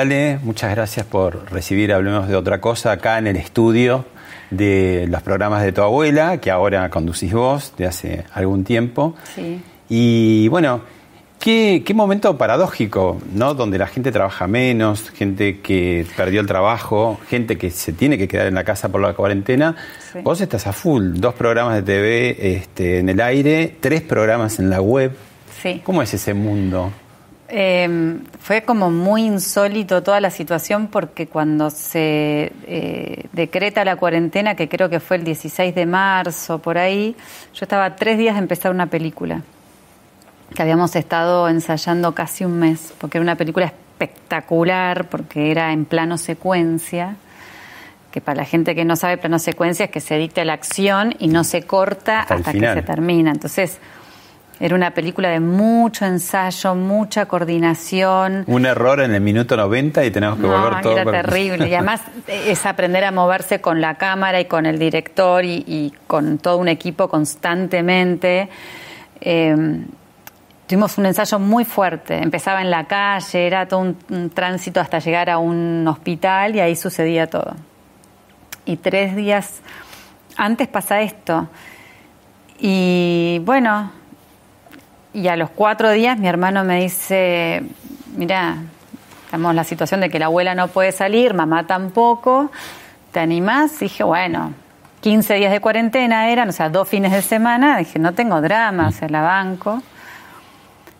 Muchas gracias por recibir Hablemos de otra cosa acá en el estudio de los programas de tu abuela, que ahora conducís vos de hace algún tiempo. Sí. Y bueno, qué, qué momento paradójico, ¿no? Donde la gente trabaja menos, gente que perdió el trabajo, gente que se tiene que quedar en la casa por la cuarentena. Sí. Vos estás a full, dos programas de TV este, en el aire, tres programas en la web. Sí. ¿Cómo es ese mundo? Eh, fue como muy insólito toda la situación porque cuando se eh, decreta la cuarentena, que creo que fue el 16 de marzo, por ahí, yo estaba tres días de empezar una película que habíamos estado ensayando casi un mes, porque era una película espectacular, porque era en plano secuencia, que para la gente que no sabe plano secuencia es que se dicta la acción y no se corta Hasta hasta, que se termina. Entonces, era una película de mucho ensayo, mucha coordinación. Un error en el minuto 90 y tenemos que No, volver todo. era terrible. Y además es aprender a moverse con la cámara y con el director y, y con todo un equipo constantemente. Eh, tuvimos un ensayo muy fuerte. Empezaba en la calle, era todo un, un tránsito hasta llegar a un hospital y ahí sucedía todo. Y tres días antes pasa esto. Y bueno, y a los cuatro días mi hermano me dice, mira, estamos en la situación de que la abuela no puede salir, mamá tampoco, ¿te animás? Dije, bueno, 15 días de cuarentena eran, o sea, dos fines de semana, dije, no tengo drama, o sea, la banco.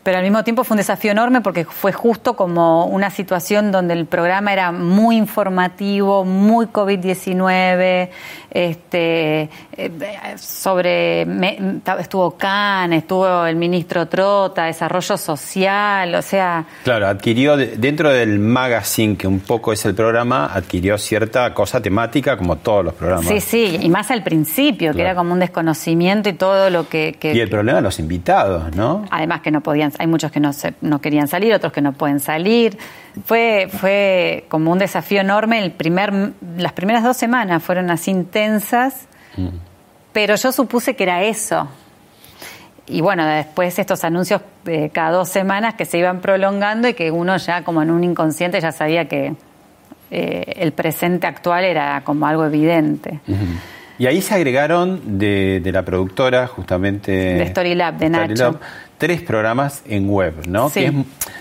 Pero al mismo tiempo fue un desafío enorme porque fue justo como una situación donde el programa era muy informativo, muy COVID-19, este, eh, sobre, me- estuvo Can, estuvo el ministro Trota, Desarrollo Social, o sea, Claro, adquirió de- dentro del magazine, que un poco es el programa, adquirió cierta cosa temática como todos los programas. sí, sí, y más al principio, que era como un desconocimiento y todo lo que... que- Y el problema de los invitados, ¿no? Además que no podían, hay muchos que no, se, no querían salir, otros que no pueden salir. Fue, fue como un desafío enorme. El primer, las primeras dos semanas fueron así intensas, pero yo supuse que era eso. Y bueno, después estos anuncios de cada dos semanas que se iban prolongando y que uno ya como en un inconsciente ya sabía que eh, el presente actual era como algo evidente. Y ahí se agregaron de, de la productora, justamente. De Storylab, de Nacho. Tres programas en web, ¿no? Sí. Que es,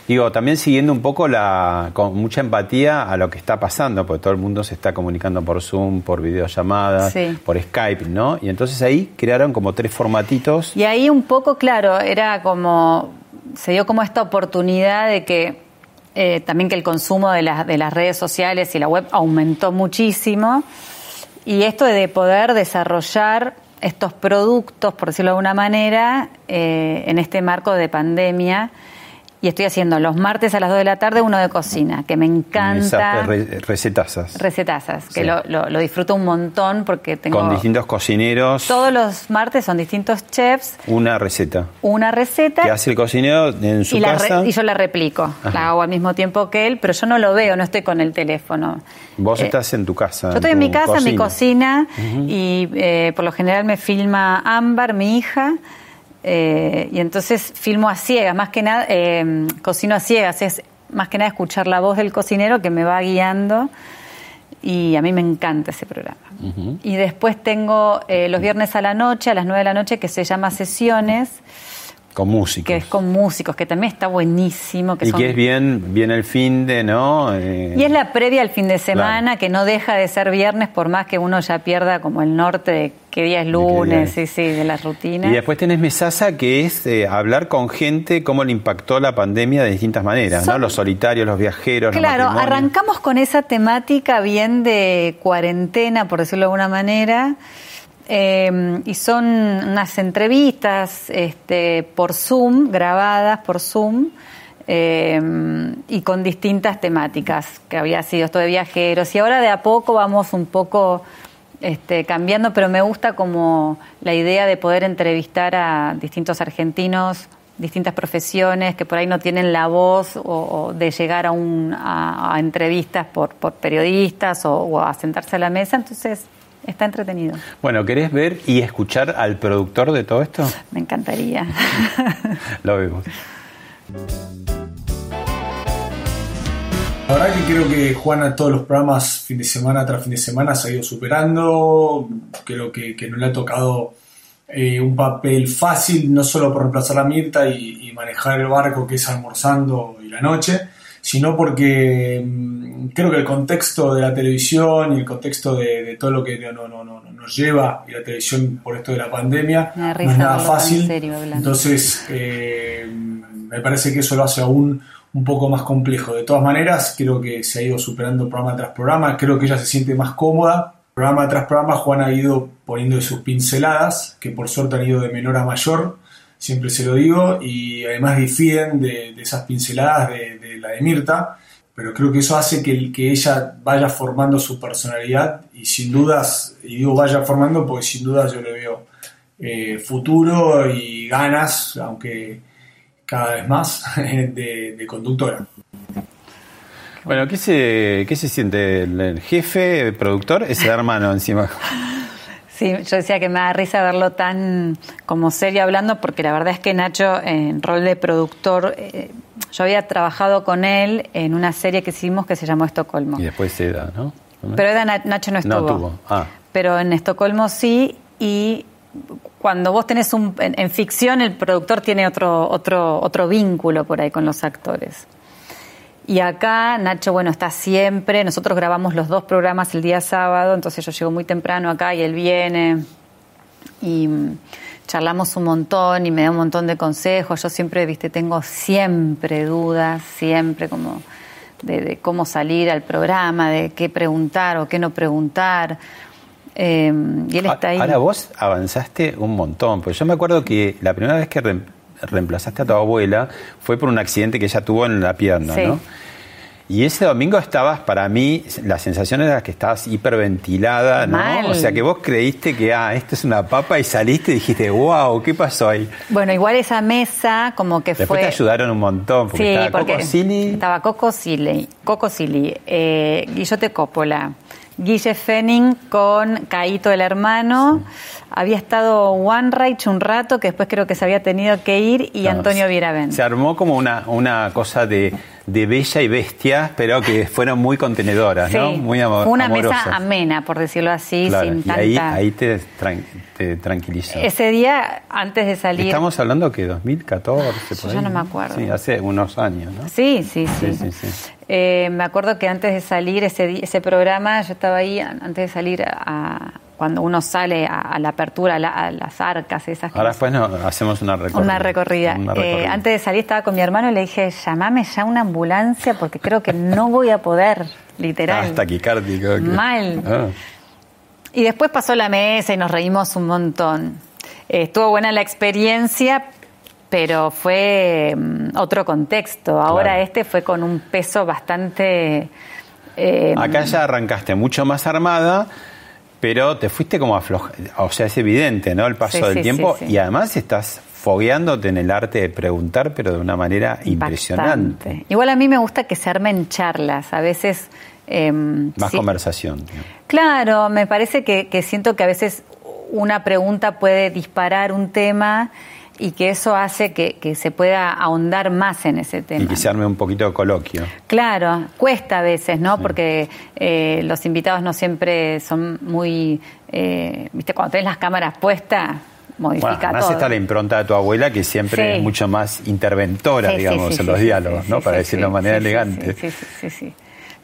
digo, también siguiendo un poco la, con mucha empatía a lo que está pasando, porque todo el mundo se está comunicando por Zoom, por videollamadas, Sí. por Skype, ¿no? Y entonces ahí crearon como tres formatitos. Y ahí un poco, claro, era como, se dio como esta oportunidad de que eh, también que el consumo de, las de las redes sociales y la web aumentó muchísimo. Y esto de poder desarrollar estos productos, por decirlo de alguna manera, eh, en este marco de pandemia. Y estoy haciendo los martes a las 2 de la tarde uno de cocina, que me encanta. Re- recetazas. Recetazas, que Sí. lo, lo- lo disfruto un montón porque tengo... Con distintos cocineros. Todos los martes son distintos chefs, Una receta. una receta Que hace el cocinero en su y, la re- casa. y yo la replico. La hago al mismo tiempo que él, pero yo no lo veo, no estoy con el teléfono. Vos Eh, estás en tu casa. Yo estoy en mi casa, en mi cocina, y eh, por lo general me filma Ámbar, mi hija, Eh, y entonces filmo a ciegas, más que nada, eh, cocino a ciegas, es más que nada escuchar la voz del cocinero que me va guiando y a mí me encanta ese programa. Y después tengo eh, los viernes a la noche, a las 9 de la noche, que se llama Sesiones, Con música. que es con músicos, que también está buenísimo. Que y son- que es bien, bien el fin de, ¿no? Eh, Y es la previa al fin de semana, Claro. que no deja de ser viernes, por más que uno ya pierda como el norte de qué día es lunes, día sí, sí, de las rutinas. Y después tenés Mesasa, que es eh, hablar con gente, cómo le impactó la pandemia de distintas maneras, ¿no? Los solitarios, los viajeros, Claro, arrancamos con esa temática bien de cuarentena, por decirlo de alguna manera, eh, y son unas entrevistas este, por Zoom, grabadas por Zoom, eh, y con distintas temáticas, que había sido. Esto de viajeros, y ahora de a poco vamos un poco este, cambiando, pero me gusta como la idea de poder entrevistar a distintos argentinos, distintas profesiones que por ahí no tienen la voz o, de llegar a, un, a, entrevistas por, por periodistas o a sentarse a la mesa, entonces está entretenido. Bueno, ¿querés ver y escuchar al productor de todo esto? Me encantaría. Lo vemos. La verdad que creo que Juana todos los programas fin de semana tras fin de semana se ha ido superando. Creo que, que no le ha tocado eh, un papel fácil, no solo por reemplazar a Mirta y, y manejar el barco que es almorzando y la noche, sino porque mm, creo que el contexto de la televisión y el contexto de, de todo lo que no, no, no, no- nos lleva y la televisión por esto de la pandemia no es nada fácil. serio. Entonces, eh, me parece que eso lo hace aún un poco más complejo. De todas maneras, creo que se ha ido superando programa tras programa. Creo que ella se siente más cómoda. Programa tras programa, Juan ha ido poniendo sus pinceladas, que por suerte han ido de menor a mayor, siempre se lo digo, y además difieren de, de esas pinceladas de, de la de Mirta. Pero creo que eso hace que, que ella vaya formando su personalidad y sin dudas, y digo vaya formando porque sin dudas yo le veo eh, futuro y ganas, aunque cada vez más, de, de conductora. Bueno, ¿qué se, qué se siente el, el jefe, el productor? Es el hermano encima. Sí, yo decía que me da risa verlo tan como serio hablando, porque la verdad es que Nacho, en rol de productor, eh, yo había trabajado con él en una serie que hicimos que se llamó Estocolmo. Y después se da, ¿no? Pero Na- Nacho no No estuvo. tuvo. Ah. Pero en Estocolmo sí, y cuando vos tenés un. En, en ficción, el productor tiene otro, otro, otro vínculo por ahí con los actores. Y acá Nacho, bueno, está siempre. Nosotros grabamos los dos programas el día sábado, entonces yo llego muy temprano acá y él viene. Y charlamos un montón y me da un montón de consejos. Yo siempre, viste, tengo siempre dudas, siempre como de, de cómo salir al programa, de qué preguntar o qué no preguntar. Eh, y él está ahí. Ahora vos avanzaste un montón, pues yo me acuerdo que la primera vez que reem- reemplazaste a tu abuela fue por un accidente que ella tuvo en la pierna, Sí. ¿no? Y ese domingo estabas, para mí, la sensación era que estabas hiperventilada, ¿no? Mal. O sea, que vos creíste que, ah, esto es una papa y saliste y dijiste, wow, ¿qué pasó ahí? Bueno, igual esa mesa como que Después fue... te ayudaron un montón, porque sí, estaba porque Coco Silly. estaba Coco Silly, Coco Silly, eh, Guillote Coppola, Guille Fenning con Caito el hermano, había estado One Reich un rato, que después creo que se había tenido que ir, y No, Antonio Viravent. Se armó como una, una cosa de, de bella y bestia, pero que fueron muy contenedoras, ¿no? Muy amo- fue una amorosas. mesa amena, por decirlo así, Claro, sin y tanta... ahí, ahí te, tran- te tranquilizó. Ese día, antes de salir... Estamos hablando que 2014, por Yo ahí. ya no me acuerdo. Sí, hace unos años, ¿no? Sí, sí, sí. Sí, sí, sí. Eh, me acuerdo que antes de salir ese, ese programa, yo estaba ahí, an- antes de salir a, cuando uno sale a, a la apertura, a, la- a las arcas, esas Ahora cosas. después no, hacemos una recorrida. Una recorrida. Una Eh, recorrida. antes de salir estaba con mi hermano y le dije, llamame ya una ambulancia porque creo que no voy a poder, literal. Ah, taquicárdico. que- Mal. Ah. Y después pasó la mesa y nos reímos un montón. Eh, estuvo buena la experiencia, pero fue mm, otro contexto. Ahora Claro. este fue con un peso bastante... eh, Acá ya arrancaste mucho más armada, pero te fuiste como afloja. O sea, es evidente, ¿no? El paso Sí, del sí, tiempo. sí. Y además estás fogueándote en el arte de preguntar, pero de una manera impresionante. Igual a mí me gusta que se armen charlas. A veces... eh, Más conversación. Claro, me parece que, que siento que a veces una pregunta puede disparar un tema y que eso hace que, que se pueda ahondar más en ese tema. Y que se arme un poquito de coloquio. Claro, cuesta a veces, ¿no? Porque eh, los invitados no siempre son muy, eh, viste, cuando tenés las cámaras puestas, Bueno, modifica además todo. está la impronta de tu abuela que siempre Sí. es mucho más interventora, Sí, digamos, en los diálogos, ¿no? Para decirlo de manera elegante. Sí, sí, sí, sí.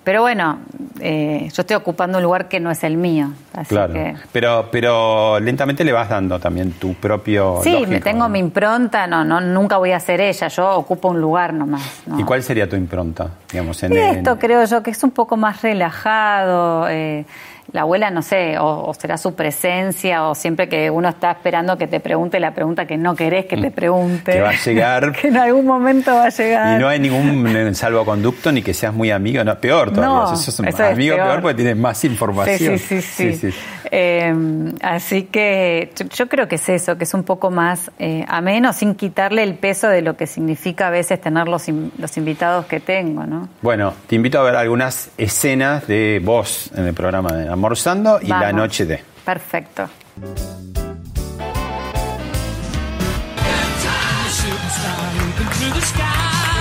Pero bueno, eh, yo estoy ocupando un lugar que no es el mío. Así Claro. que... Pero, pero lentamente le vas dando también tu propio. Sí, lógico, me tengo ¿no? mi impronta, no, no, nunca voy a ser ella, yo ocupo un lugar nomás. ¿no? ¿Y cuál sería tu impronta? Digamos, en, Y en- esto creo yo que es un poco más relajado. eh, la abuela, no sé, o, o será su presencia, o siempre que uno está esperando que te pregunte la pregunta que no querés que te pregunte. Mm. Que va a llegar. que en algún momento va a llegar. Y no hay ningún eh, salvoconducto ni que seas muy amigo, no, peor todavía. No, eso es amigo peor. peor. porque tienes más información. Sí, sí, sí. sí. Eh, así que yo, yo creo que es eso, que es un poco más eh, ameno, sin quitarle el peso de lo que significa a veces tener los, los invitados que tengo, ¿no? Bueno, te invito a ver algunas escenas de vos en el programa de Amorzando y La. Noche de. Perfecto.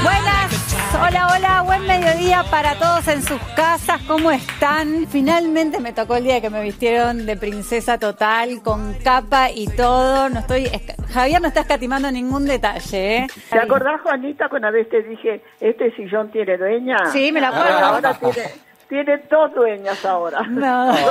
Buenas, hola, hola, buen mediodía para todos en sus casas, ¿cómo están? Finalmente me tocó el día que me vistieron de princesa total, con capa y todo. No estoy, Javier no está escatimando ningún detalle, ¿eh? ¿Te acordás, Juanita, cuando una vez te dije, este sillón tiene dueña? Sí, me lo acuerdo. Ahora tiene, tiene dos dueñas ahora. No.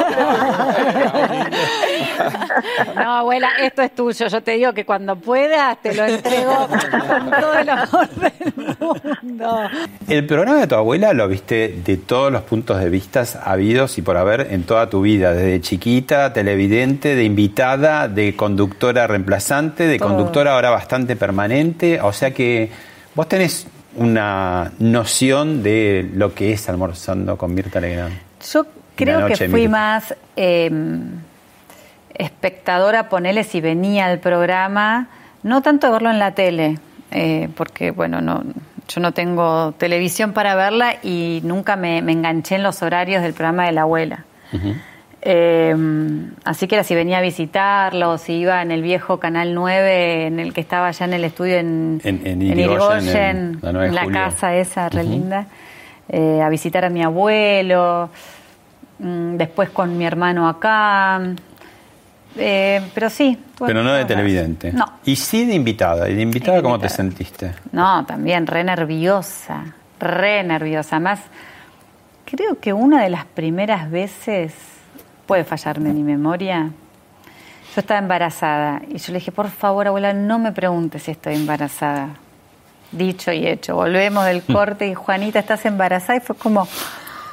No, abuela, esto es tuyo. Yo te digo que cuando puedas te lo entrego con todo el amor del mundo. El programa de tu abuela lo viste de todos los puntos de vista habidos y por haber en toda tu vida, desde chiquita, televidente, de invitada, de conductora reemplazante, de Todo. conductora ahora bastante permanente, o sea que vos tenés una noción de lo que es almorzando con Mirta Legrand. Yo creo que fui más eh, espectadora, ponele si venía al programa, no tanto verlo en la tele, eh, porque bueno, no, yo no tengo televisión para verla y nunca me, me enganché en los horarios del programa de la abuela. Eh, así que era si venía a visitarlo, si iba en el viejo Canal 9, en el que estaba ya en el estudio en, En- en Irigoyen, la 9 de en la julio. casa esa re linda, eh, a visitar a mi abuelo, mm, después con mi hermano acá. Eh, pero sí. Pero no de televidente. No, Y sí de invitada. ¿Y de invitada cómo te sentiste? no, también re nerviosa, re nerviosa. Más, creo que una de las primeras veces, puede fallarme mi memoria, yo estaba embarazada y yo le dije, por favor, abuela, no me preguntes si estoy embarazada. Dicho y hecho, volvemos del corte y Juanita, ¿estás embarazada? Y fue como,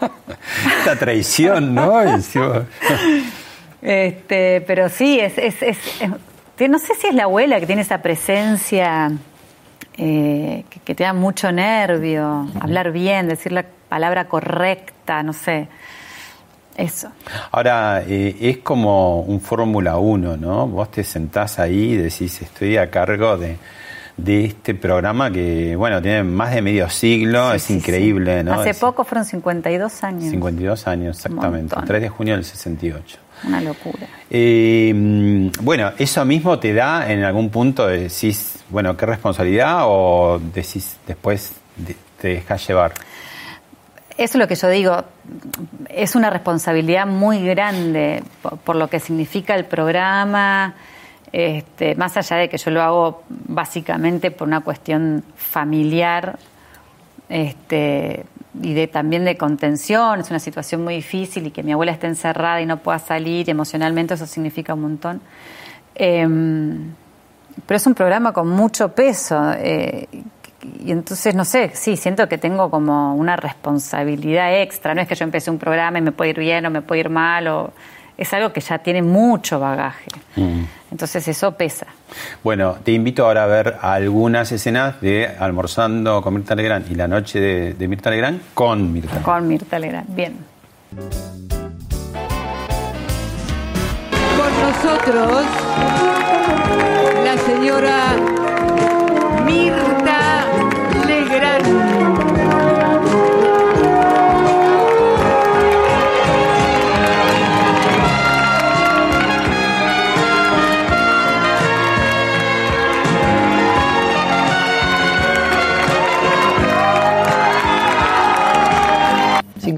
Esta traición, ¿no? Este, pero sí, es, es, es- es- te- no sé si es la abuela que tiene esa presencia eh, que, que te da mucho nervio, hablar bien, decir la palabra correcta, no sé. Eso. Ahora, eh, es como un Fórmula 1, ¿no? Vos te sentás ahí y decís, estoy a cargo de, de este programa que, bueno, tiene más de medio siglo, Sí, es sí, increíble, sí. ¿no? Hace Es poco fueron 52 años. 52 años, exactamente. montón. 3 de junio del 68. Una locura. Eh, mm, bueno, ¿eso mismo te da en algún punto, decís, bueno, qué responsabilidad o decís después de- te dejas llevar? Eso es lo que yo digo, es una responsabilidad muy grande por, lo que significa el programa, este, más allá de que yo lo hago básicamente por una cuestión familiar este, y de, también de contención, es una situación muy difícil y que mi abuela esté encerrada y no pueda salir emocionalmente, eso significa un montón. Em, pero es un programa con mucho peso. eh, y entonces, no sé, sí, siento que tengo como una responsabilidad extra. No es que yo empecé un programa y me puede ir bien o me puede ir mal. O, es algo que ya tiene mucho bagaje. Entonces eso pesa. Bueno, te invito ahora a ver algunas escenas de Almorzando con Mirta Legrand y La Noche de, de Mirta Legrand con Mirta. Con Mirta Legrand. Bien. con nosotros la señora Mirta Legrand.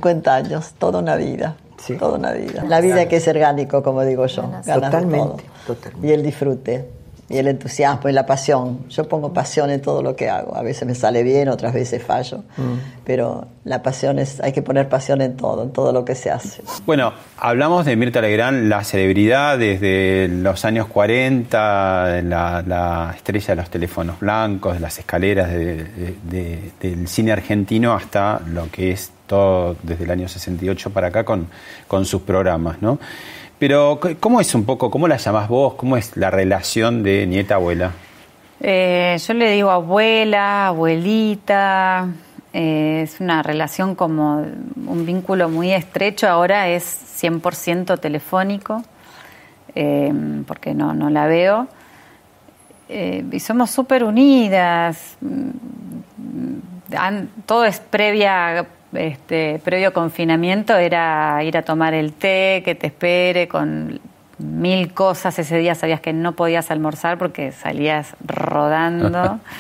50 años, toda una vida. Sí. Toda una vida. La vida que es orgánico, como digo yo. Ganas totalmente, de todo. totalmente. Y el disfrute y el entusiasmo, y la pasión. Yo pongo pasión en todo lo que hago. A veces me sale bien, otras veces fallo. Pero la pasión es, hay que poner pasión en todo, en todo lo que se hace. Bueno, hablamos de Mirta Legrand, la celebridad desde los años 40, la, la estrella de los teléfonos blancos, de las escaleras de- de- de- del cine argentino hasta lo que es todo desde el año 68 para acá con, con sus programas, ¿no? Pero, ¿cómo es un poco, cómo la llamás vos? ¿Cómo es la relación de nieta-abuela? Eh, yo le digo abuela, abuelita. eh, es una relación como un vínculo muy estrecho. Ahora es 100% telefónico, eh, porque no, no la veo. Y somos súper unidas. Mm, an- Todo es previa, este, previo confinamiento, era ir a tomar el té, que te espere con mil cosas. Ese día sabías que no podías almorzar porque salías rodando.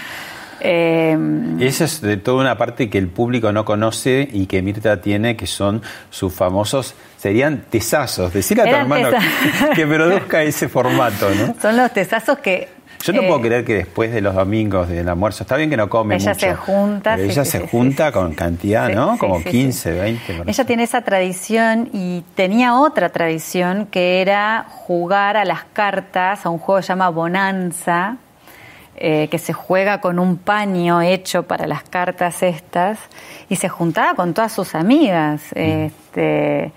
Eh, Esa es de toda una parte que el público no conoce y que Mirta tiene, que son sus famosos, serían tesazos. Decirle a tu hermano que, que produzca ese formato, ¿no? son los tesazos que... Yo no eh, puedo creer que después de los domingos del almuerzo, está bien que no come Ella mucho. se junta, pero sí, ella sí, se sí, junta con cantidad, ¿no? Como sí, sí. 15, 20. por Ella tiene esa tradición y tenía otra tradición que era jugar a las cartas, a un juego que se llama Bonanza, eh, que se juega con un paño hecho para las cartas estas, y se juntaba con todas sus amigas. Este,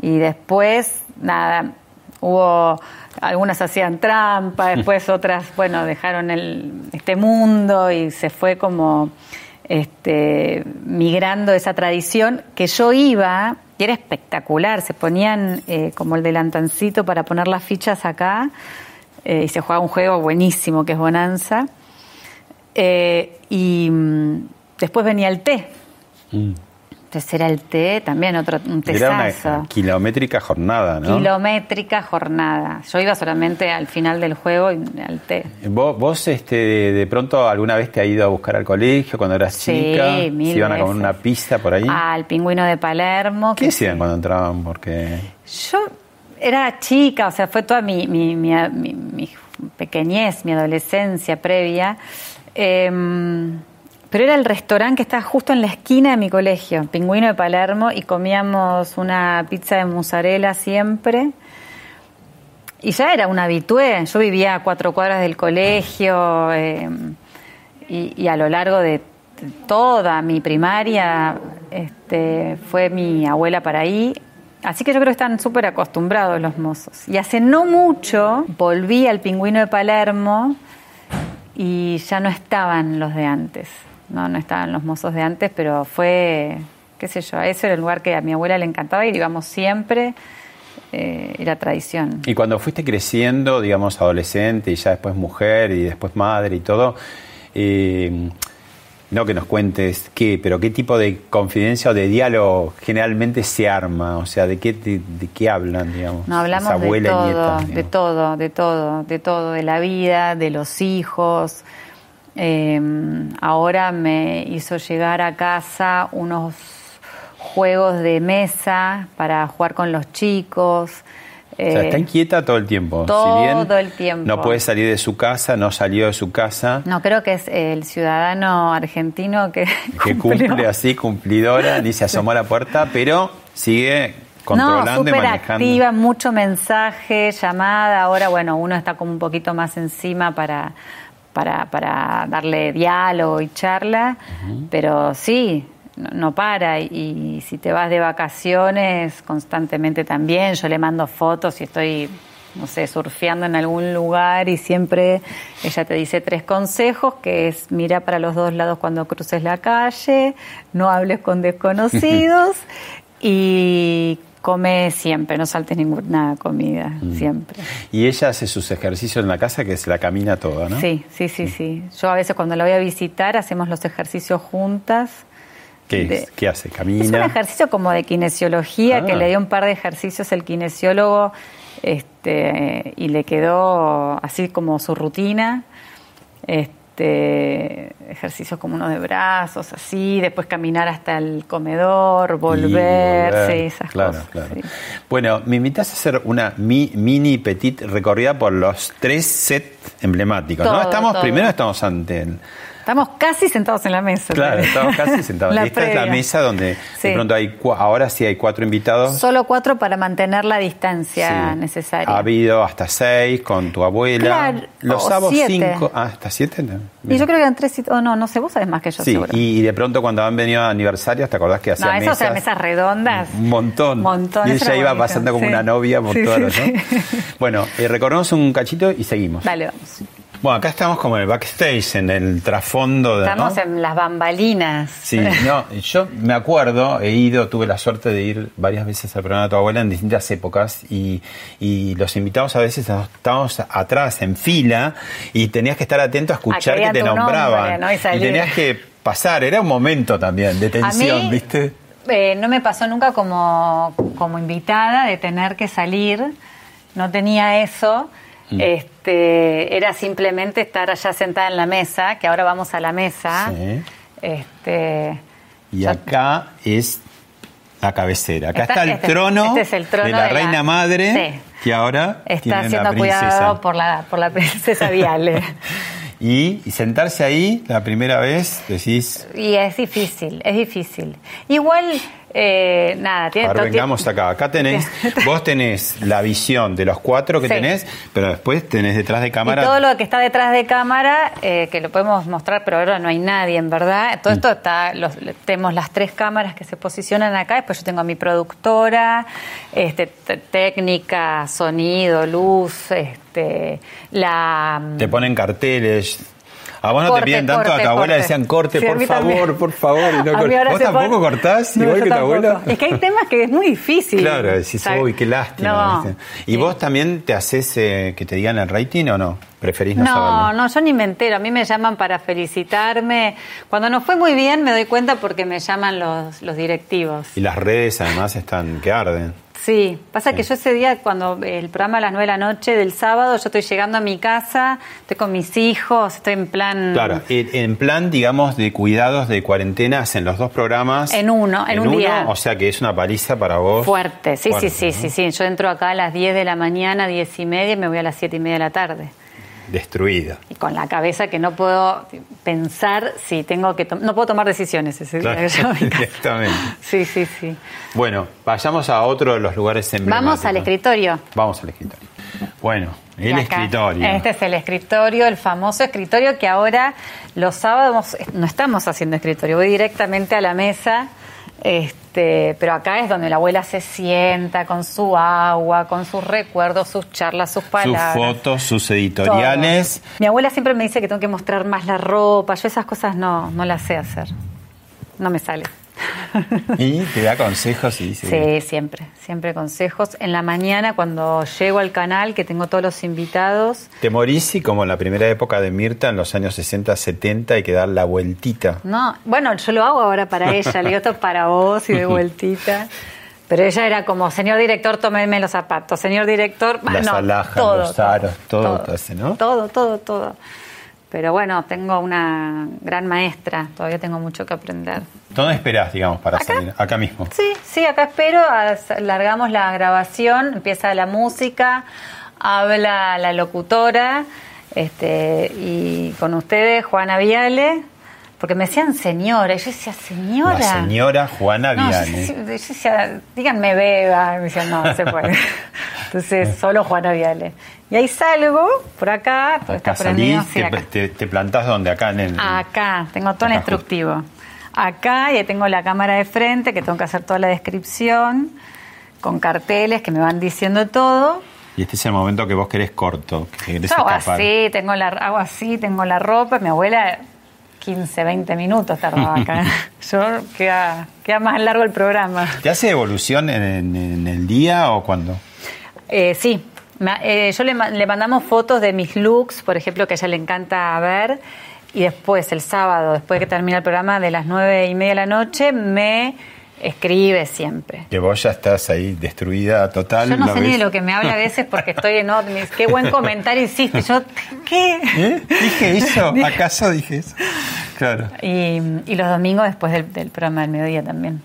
y después, nada, hubo, algunas hacían trampa, después otras, bueno, dejaron el, este mundo y se fue como este, migrando esa tradición que yo iba, y era espectacular, se ponían eh, como el delantancito para poner las fichas acá, eh, y se jugaba un juego buenísimo que es Bonanza, Eh, y mm, después venía el té. Mm. Entonces era el té, también otro un Era tesazo. una kilométrica jornada, ¿no? Kilométrica jornada. Yo iba solamente al final del juego y al té. ¿Vos, vos, este, de, pronto alguna vez te has ido a buscar al colegio cuando eras Sí, chica? mil ¿Se iban a comer veces. una pizza por ahí? Al pingüino de Palermo. ¿Qué hacían cuando entraban? Porque Yo era chica, o sea, fue toda mi, mi, mi- mi- mi pequeñez, mi adolescencia previa. Em, pero era el restaurante que estaba justo en la esquina de mi colegio, Pingüino de Palermo, y comíamos una pizza de mozzarella siempre. Y ya era una habitué. Yo vivía a cuatro cuadras del colegio em, y, a lo largo de toda mi primaria este, fue mi abuela para ahí. Así que yo creo que están súper acostumbrados los mozos. Y hace no mucho volví al pingüino de Palermo y ya no estaban los de antes. No, no estaban los mozos de antes, pero fue, qué sé yo, ese era el lugar que a mi abuela le encantaba ir, íbamos siempre, eh, era tradición. Y cuando fuiste creciendo, digamos, adolescente y ya después mujer y después madre y todo, eh, no que nos cuentes qué, pero qué tipo de confidencia o de diálogo generalmente se arma, o sea, de qué, de, de qué hablan, digamos. No hablamos de abuela y todo, nieta, de todo, de todo, de todo, de la vida, de los hijos. Eh, ahora me hizo llegar a casa unos juegos de mesa para jugar con los chicos. O sea, está Eh, inquieta todo el tiempo. todo si bien el tiempo. No puede salir de su casa, no salió de su casa. no, creo que es el ciudadano argentino que, que cumplió. cumple así, cumplidora, ni se asomó a la puerta, pero sigue controlando no, y manejando. activa, mucho mensaje, llamada. Ahora, bueno, uno está como un poquito más encima para, para, para darle diálogo y charla, pero sí, no, no para. Y, y si te vas de vacaciones, constantemente también. Yo le mando fotos y estoy, no sé, surfeando en algún lugar y siempre ella te dice tres consejos, que es mira para los dos lados cuando cruces la calle, no hables con desconocidos y come siempre, no saltes ninguna comida, Mm. siempre. Y ella hace sus ejercicios en la casa que se la camina toda, ¿no? Sí, sí, sí, sí. Yo a veces cuando la voy a visitar hacemos los ejercicios juntas. ¿Qué, De- es? ¿Qué hace? Es un ¿Camina? ejercicio como de kinesiología Ah. que le dio un par de ejercicios el kinesiólogo este, y le quedó así como su rutina. Este, este, ejercicios como uno de brazos, así, después caminar hasta el comedor, volver, volver. sí, esas Claro, cosas. claro. sí. Bueno, me invitas a hacer una mi- mini petit recorrida por los tres sets emblemáticos, ¿no? Estamos, todo. primero estamos ante el, Estamos casi sentados en la mesa. Claro, estamos casi sentados. Esta es la mesa donde Sí. de pronto hay, ahora sí hay cuatro invitados. Solo cuatro para mantener la distancia Sí. necesaria. Ha habido hasta seis con tu abuela. Claro, Los o sábados cinco. Ah, hasta siete. no. Y yo creo que eran tres, y- oh, no, no sé, vos sabés más que yo, Sí, seguro. y, de pronto cuando han venido a aniversarios, ¿te acordás que no, hacían eso mesas? eran mesas redondas. Un montón. Montón, Y ella iba bonito, pasando como una novia por Sí, todas ¿no? Bueno, eh, recorremos un cachito y seguimos. Dale, vamos. Bueno, acá estamos como en el backstage, en el trasfondo de. Estamos ¿no? en las bambalinas. Sí, no, yo me acuerdo, he ido, tuve la suerte de ir varias veces al programa de tu abuela en distintas épocas y, y los invitados a veces estábamos atrás, en fila, y tenías que estar atento a escuchar A que que te nombraban. nombre, ¿no? Y tenías que pasar, era un momento también de tensión, mí- ¿viste? Eh, no me pasó nunca como, como invitada de tener que salir, no tenía eso. Mm. Este, era simplemente estar allá sentada en la mesa, que ahora vamos a la mesa. Sí. Este, Y acá es la cabecera. Acá Está- está, el, este- trono este es el trono de la de la- reina madre, Sí. que ahora está tiene siendo la princesa. cuidado por la, por la princesa Viale. Y, y sentarse ahí la primera vez, decís, y es difícil, es difícil. Igual, eh, nada, tiene Ahora todo- vengamos acá. Acá tenés, vos tenés la visión de los cuatro que Sí. tenés, pero después tenés detrás de cámara. Y todo lo que está detrás de cámara, eh, que lo podemos mostrar, pero ahora no hay nadie, en verdad. Todo esto está, los- tenemos las tres cámaras que se posicionan acá, después yo tengo a mi productora, este, técnica, sonido, luz, este, la... Te ponen carteles. A vos no Corte, te piden tanto, a tu abuela corte. decían corte, Sí, por favor, también. por favor. y no cor- ¿Vos tampoco pone- cortás No, igual que tu tampoco. abuela? Es que hay temas que es muy difícil. Claro, decís, ¿sabes? uy, qué lástima. ¿Y Sí. vos también te haces eh, que te digan el rating o no? ¿Preferís no, No, saberlo? no, yo ni me entero. A mí me llaman para felicitarme. Cuando nos fue muy bien me doy cuenta porque me llaman los, los directivos. Y las redes además están que arden. Sí, pasa que yo ese día, cuando el programa a las 9 de la noche del sábado, yo estoy llegando a mi casa, estoy con mis hijos, estoy en plan... Claro, en en plan, digamos, de cuidados de cuarentenas en los dos programas. En uno, en un uno, día. O sea que es una paliza para vos. Fuerte, sí, Fuerte, sí, sí, ¿no? sí, sí. Yo entro acá a las 10 de la mañana, 10 y media, y me voy a las 7 y media de la tarde. Destruida. Y con la cabeza que no puedo pensar si tengo que... No puedo tomar decisiones día. Claro, directamente. Sí, sí, sí. Bueno, vayamos a otro de los lugares emblemáticos. Vamos al escritorio. Vamos al escritorio. Bueno, el escritorio. Este es el escritorio, el famoso escritorio que ahora los sábados no estamos haciendo escritorio, voy directamente a la mesa. Este, pero acá es donde la abuela se sienta con su agua, con sus recuerdos, sus charlas, sus sus palabras. fotos, sus editoriales. Todo. Mi abuela siempre me dice que tengo que mostrar más la ropa. Yo esas cosas no, no las sé hacer. No me sale. Y te da consejos y dice. Sí, siempre, siempre consejos. En la mañana cuando llego al canal, que tengo todos los invitados, Te morís y como en la primera época de Mirta, en los años 60, 70, hay que dar la vueltita. No, bueno, yo lo hago ahora para ella, le digo esto es para vos y de vueltita. Pero ella era como, señor director, tómeme los zapatos, señor director, Las no, alhajas, todo, los aros, todo, todo. Todo, todo, todo. Pero bueno, tengo una gran maestra, todavía tengo mucho que aprender. ¿Dónde esperás, digamos, para Acá. salir? Acá mismo. Sí, sí, acá espero, largamos la grabación, empieza la música, habla la locutora, este, y con ustedes, Juana Viale, porque me decían señora, y yo decía, señora. La señora Juana No, yo, Viale. yo- yo decía, díganme Beba, y me decían, no, no se puede. Entonces, solo Juana Viale. Y ahí salgo, por acá, todo está Acá prendido. salís, sí, te, acá. te- te plantás donde, acá en el. Acá, tengo todo el Acá instructivo. Acá, y ahí tengo la cámara de frente, que tengo que hacer toda la descripción, con carteles que me van diciendo todo. Y este es el momento que vos querés corto, que querés hago escapar. así, tengo la, hago así, tengo la ropa. Mi abuela, 15, 20 minutos tardaba acá. Yo, queda, queda más largo el programa. ¿Te hace evolución en, en- en el día o cuándo? Eh, sí, eh, yo le, ma- le mandamos fotos de mis looks, por ejemplo, que a ella le encanta ver. Y después, el sábado, después que termina el programa de las nueve y media de la noche, me escribe siempre. Que vos ya estás ahí destruida total. Yo no ¿lo sé ni de lo que me habla a veces porque estoy en dice, Qué buen comentario hiciste. Yo, ¿qué? ¿Eh? ¿Dije eso? ¿Acaso dije eso? Claro. Y, y los domingos después del, del programa del mediodía también.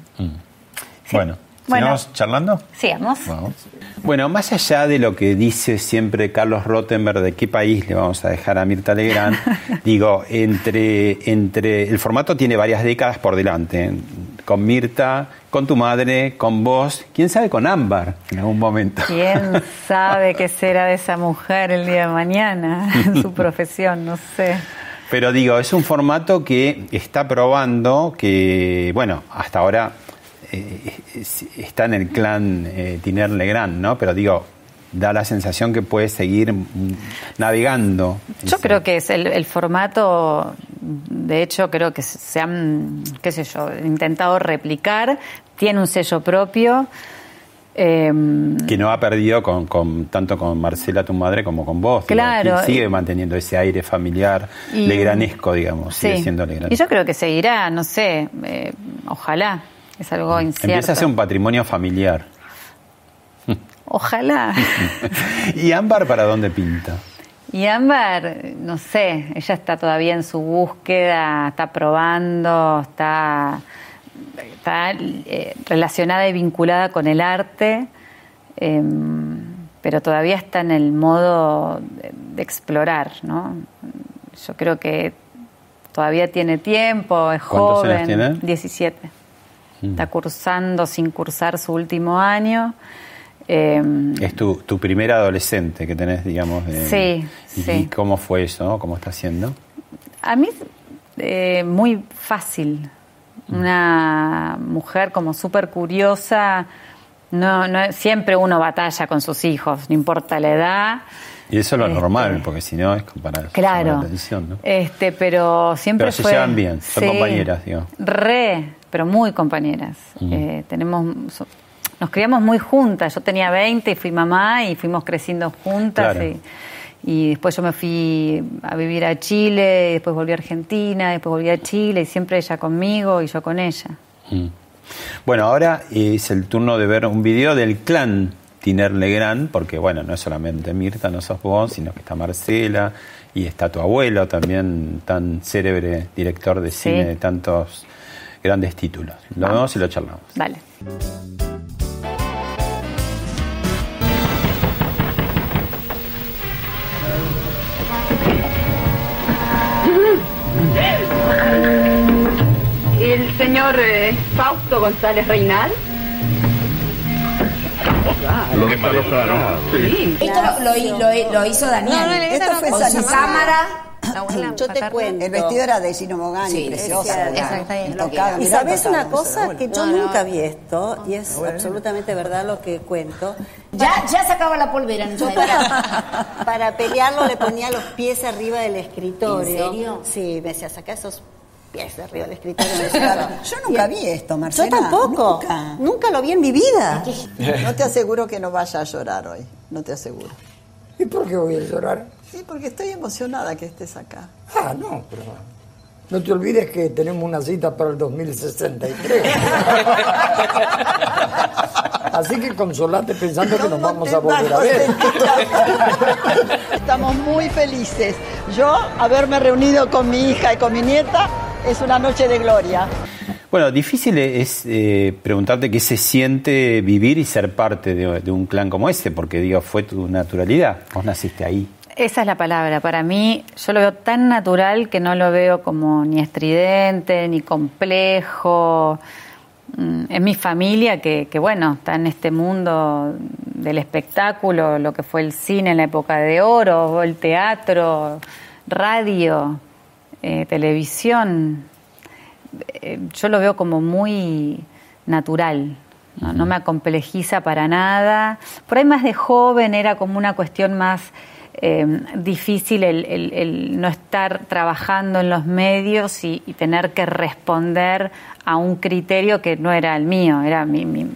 Bueno, Bueno. ¿sigamos charlando? Sigamos. Vamos. Bueno, más allá de lo que dice siempre Carlos Rottenberg de qué país le vamos a dejar a Mirta Legrand, digo, entre, entre el formato tiene varias décadas por delante. Con Mirta, con tu madre, con vos, quién sabe con Ámbar en algún momento. ¿Quién sabe qué será de esa mujer el día de mañana en su profesión? No sé. Pero digo, es un formato que está probando que, bueno, hasta ahora está en el clan eh, Tiner Legrand, ¿no? Pero digo, da la sensación que puede seguir navegando. Yo creo que es el, el formato, de hecho creo que se han, qué sé yo, intentado replicar, tiene un sello propio. eh, Que no ha perdido con, con- tanto con Marcela, tu madre, como con vos. Claro. sigue manteniendo ese aire familiar, Y- legranesco, digamos, sigue sí. siendo Y legranesco. yo creo que seguirá, no sé, eh, ojalá, es algo incierto. Empieza a ser un patrimonio familiar. Ojalá. ¿Y Ámbar para dónde pinta? Y Ámbar, no sé, ella está todavía en su búsqueda, está probando, está, está eh, relacionada y vinculada con el arte, eh, pero todavía está en el modo de, de explorar, ¿no? Yo creo que todavía tiene tiempo, es ¿Cuántos joven, años tiene? 17. Está cursando sin cursar su último año. eh, Es tu, tu primer adolescente que tenés, digamos. de- Sí, ¿Y sí. cómo fue eso? ¿Cómo está haciendo? A mí, eh, muy fácil. Una mujer como súper curiosa. No, no, siempre uno batalla con sus hijos, no importa la edad. Y eso es lo Este, normal, porque si no es para llamar Claro. la atención, ¿no? Este, pero siempre Pero se fue. llevan bien, son compañeras, digo. Re, pero muy compañeras. Eh, tenemos, so- nos criamos muy juntas. Yo tenía 20 y fui mamá y fuimos creciendo juntas. Claro. Y, y después yo me fui a vivir a Chile, y después volví a Argentina, después volví a Chile y siempre ella conmigo y yo con ella. Mm. Bueno, ahora es el turno de ver un video del clan Tiner Legrand, porque bueno, no es solamente Mirta, no sos vos, sino que está Marcela y está tu abuelo también, tan célebre director de Sí. cine de tantos grandes títulos. Lo vemos y lo charlamos. Dale. El señor eh, Fausto González Reinal. Sí. Esto lo, lo- lo- lo hizo Daniel. Esto fue Yo te cuento. El vestido era de Gino Mogani, Sí, precioso. exactamente. Y sabes una cosa que yo No, no. nunca vi esto y es absolutamente verdad lo que cuento. Ya, ya sacaba la polvera esa época. Para pelearlo le ponía los pies arriba del escritorio. ¿En serio? Sí, me decía, saca esos pies de arriba del escritorio. Me decía, Yo nunca vi esto, Marcela. Yo tampoco. Nunca. Nunca lo vi en mi vida. No te aseguro que no vaya a llorar hoy. No te aseguro. ¿Y por qué voy a llorar? Sí, porque estoy emocionada que estés acá. Ah, no, pero no te olvides que tenemos una cita para el 2063. Así que consolate pensando que nos vamos a volver a ver. Estamos muy felices. Yo, haberme reunido con mi hija y con mi nieta, es una noche de gloria. Bueno, difícil es eh, preguntarte qué se siente vivir y ser parte de, de un clan como ese, porque digo, fue tu naturalidad. Vos naciste ahí. Esa es la palabra. Para mí, yo lo veo tan natural que no lo veo como ni estridente, ni complejo. Mm, Es mi familia que, que, bueno, está en este mundo del espectáculo, lo que fue el cine en la época de oro, el teatro, radio, eh, televisión. Eh, yo lo veo como muy natural. ¿no? no me acomplejiza para nada. Por ahí más de joven era como una cuestión más eh, difícil el, el- el no estar trabajando en los medios y, y tener que responder a un criterio que no era el mío, era mi, mi-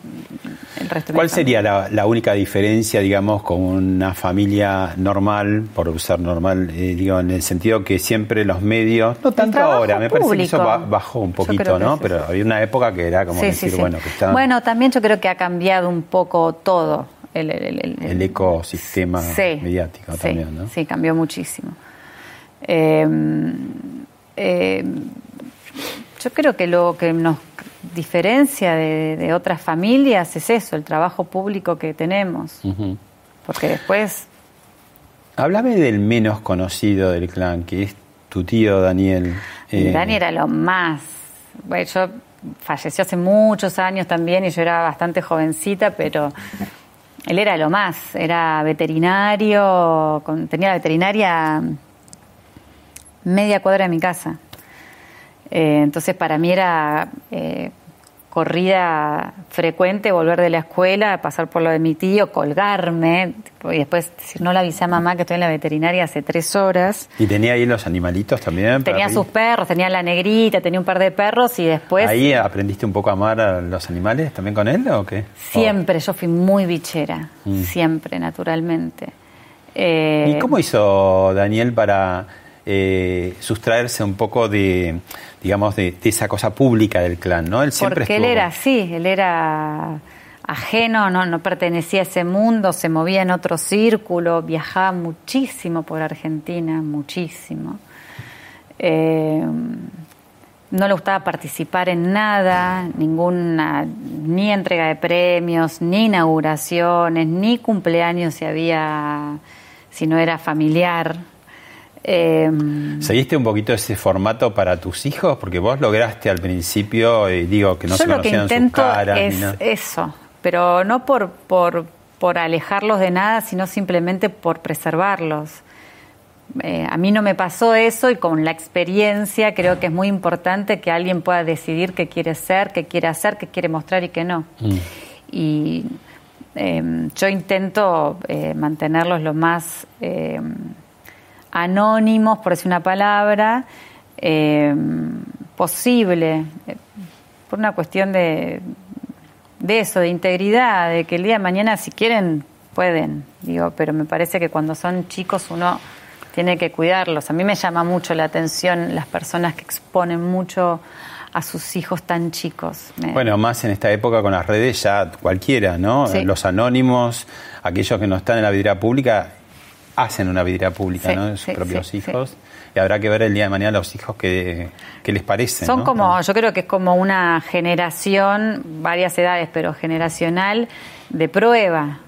el resto de mi ¿Cuál sería la, la única diferencia, digamos, con una familia normal, por usar normal, eh, digo, en el sentido que siempre los medios, no tanto ahora, me parece que eso bajó un poquito, ¿no? Pero había una época que era como Sí, decir, sí, sí. bueno, que está Bueno, también yo creo que ha cambiado un poco todo. El, ecosistema Sí, mediático sí, también, ¿no? Sí, cambió muchísimo. Eh, eh, yo creo que lo que nos diferencia de, de otras familias es eso, el trabajo público que tenemos. Porque después, Háblame del menos conocido del clan, que es tu tío Daniel. Eh, Dani era lo más. Bueno, yo falleció hace muchos años también y yo era bastante jovencita, pero él era lo más. Era veterinario, con- tenía la veterinaria media cuadra de mi casa. Eh, entonces para mí era eh, corrida frecuente volver de la escuela, pasar por lo de mi tío, colgarme y después decir, no le avisé a mamá que estoy en la veterinaria hace tres horas. Y tenía ahí los animalitos también. Tenía sus perros, tenía la negrita, tenía un par de perros y después ¿Ahí aprendiste un poco a amar a los animales también con él o qué? siempre yo fui muy bichera, Mm. siempre, naturalmente. Eh, ¿Y cómo hizo Daniel para eh, sustraerse un poco de, digamos, de, de esa cosa pública del clan, ¿no? Él siempre Porque él era así, él era ajeno, no, no pertenecía a ese mundo, se movía en otro círculo, viajaba muchísimo por Argentina, muchísimo. Eh, no le gustaba participar en nada, ninguna, ni entrega de premios, ni inauguraciones, ni cumpleaños si había, si no era familiar. Eh, ¿Seguiste un poquito ese formato para tus hijos? Porque vos lograste al principio, y digo, que no Yo se lo que conocían sus intento caras. es eso, pero no por, por, por alejarlos de nada, sino simplemente por preservarlos. Eh, a mí no me pasó eso y con la experiencia creo que es muy importante que alguien pueda decidir qué quiere ser, qué quiere hacer, qué quiere mostrar y qué no. Mm. Y eh, yo intento eh, mantenerlos lo más eh, anónimos, por decir una palabra, eh, posible, eh, por una cuestión de, de eso, de integridad, de que el día de mañana si quieren pueden, digo, pero me parece que cuando son chicos uno tiene que cuidarlos. A mí me llama mucho la atención las personas que exponen mucho a sus hijos tan chicos. Bueno, más en esta época con las redes ya cualquiera, ¿no? Sí. Los anónimos, aquellos que no están en la vidriera pública, hacen una vidriera pública, Sí, ¿no? De sus sí, propios sí, hijos. Y habrá que ver el día de mañana los hijos que, que les parece. Son ¿no? como, yo creo que es como una generación, varias edades, pero generacional de prueba.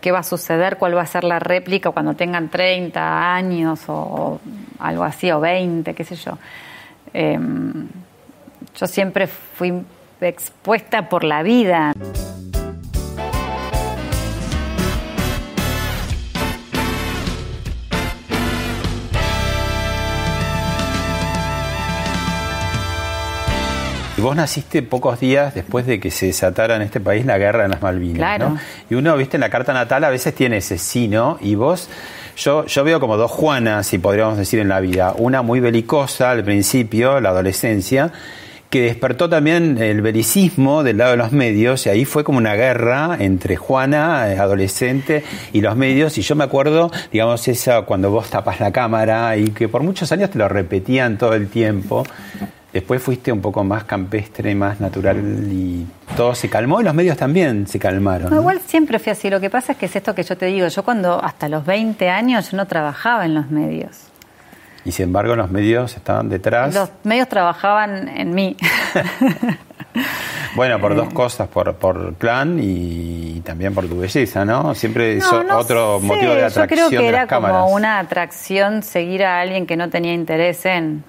¿Qué va a suceder? ¿Cuál va a ser la réplica cuando tengan 30 años o, o algo así, o 20, qué sé yo? Em, yo siempre fui expuesta por la vida. Y vos naciste pocos días después de que se desatara en este país la guerra en las Malvinas, Claro. ¿no? Y uno, viste, en la carta natal a veces tiene ese sí, ¿no? Y vos, yo, yo veo como dos Juanas, si podríamos decir, en la vida. Una muy belicosa al principio, la adolescencia, que despertó también el belicismo del lado de los medios, y ahí fue como una guerra entre Juana, eh, adolescente, y los medios, y yo me acuerdo, digamos, esa cuando vos tapas la cámara, y que por muchos años te lo repetían todo el tiempo, después fuiste un poco más campestre, más natural, y todo se calmó, y los medios también se calmaron. No, ¿no? igual siempre fui así. Lo que pasa es que es esto que yo te digo. Yo cuando hasta los 20 años yo no trabajaba en los medios. Y sin embargo los medios estaban detrás. Los medios trabajaban en mí. Bueno, por dos cosas, por, por plan y también por tu belleza, ¿no? Siempre es No, no otro sé, motivo de Yo atracción creo que de era las cámaras. como una atracción seguir a alguien que no tenía interés en.